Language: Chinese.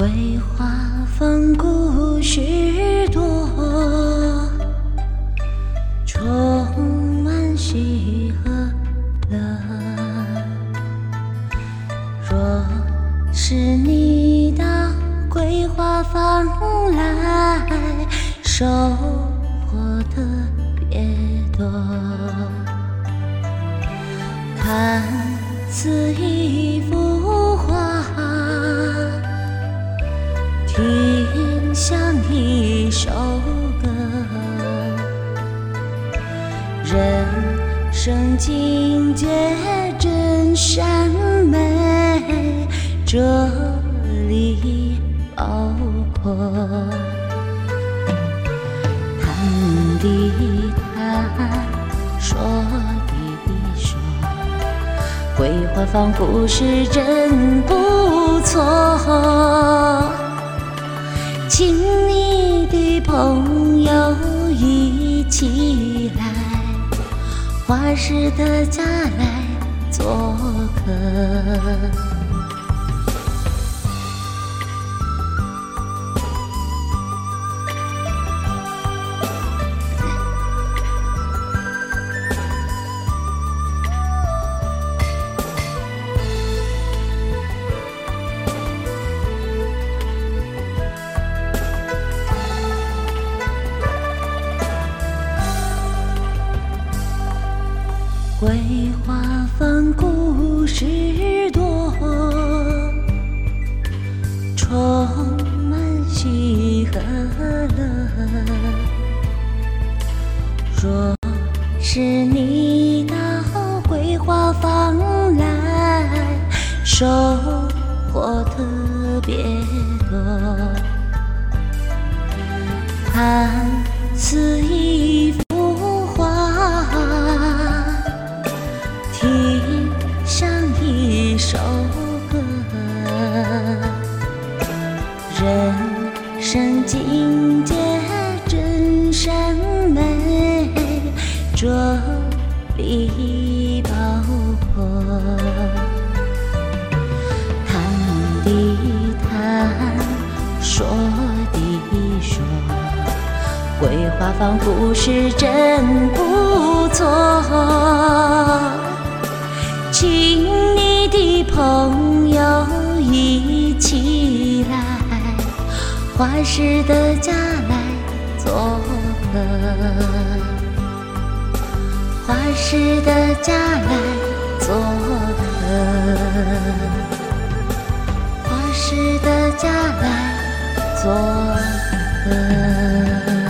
桂花房故事多，充满喜和乐。若是你到桂花房来，收获特别多。看似一幅听像一首歌。人生境界真善美，这里包括谈的谈，说的说，桂花坊故事真不错，请你的朋友一起来，花市的家来做客。桂花坊故事多，充满喜和乐。若是你到桂花房来，收获特别多。看似一桂花坊故事真不错。请你的朋友一起来，花市的家来做客，花市的家来做客，花市的家来做客。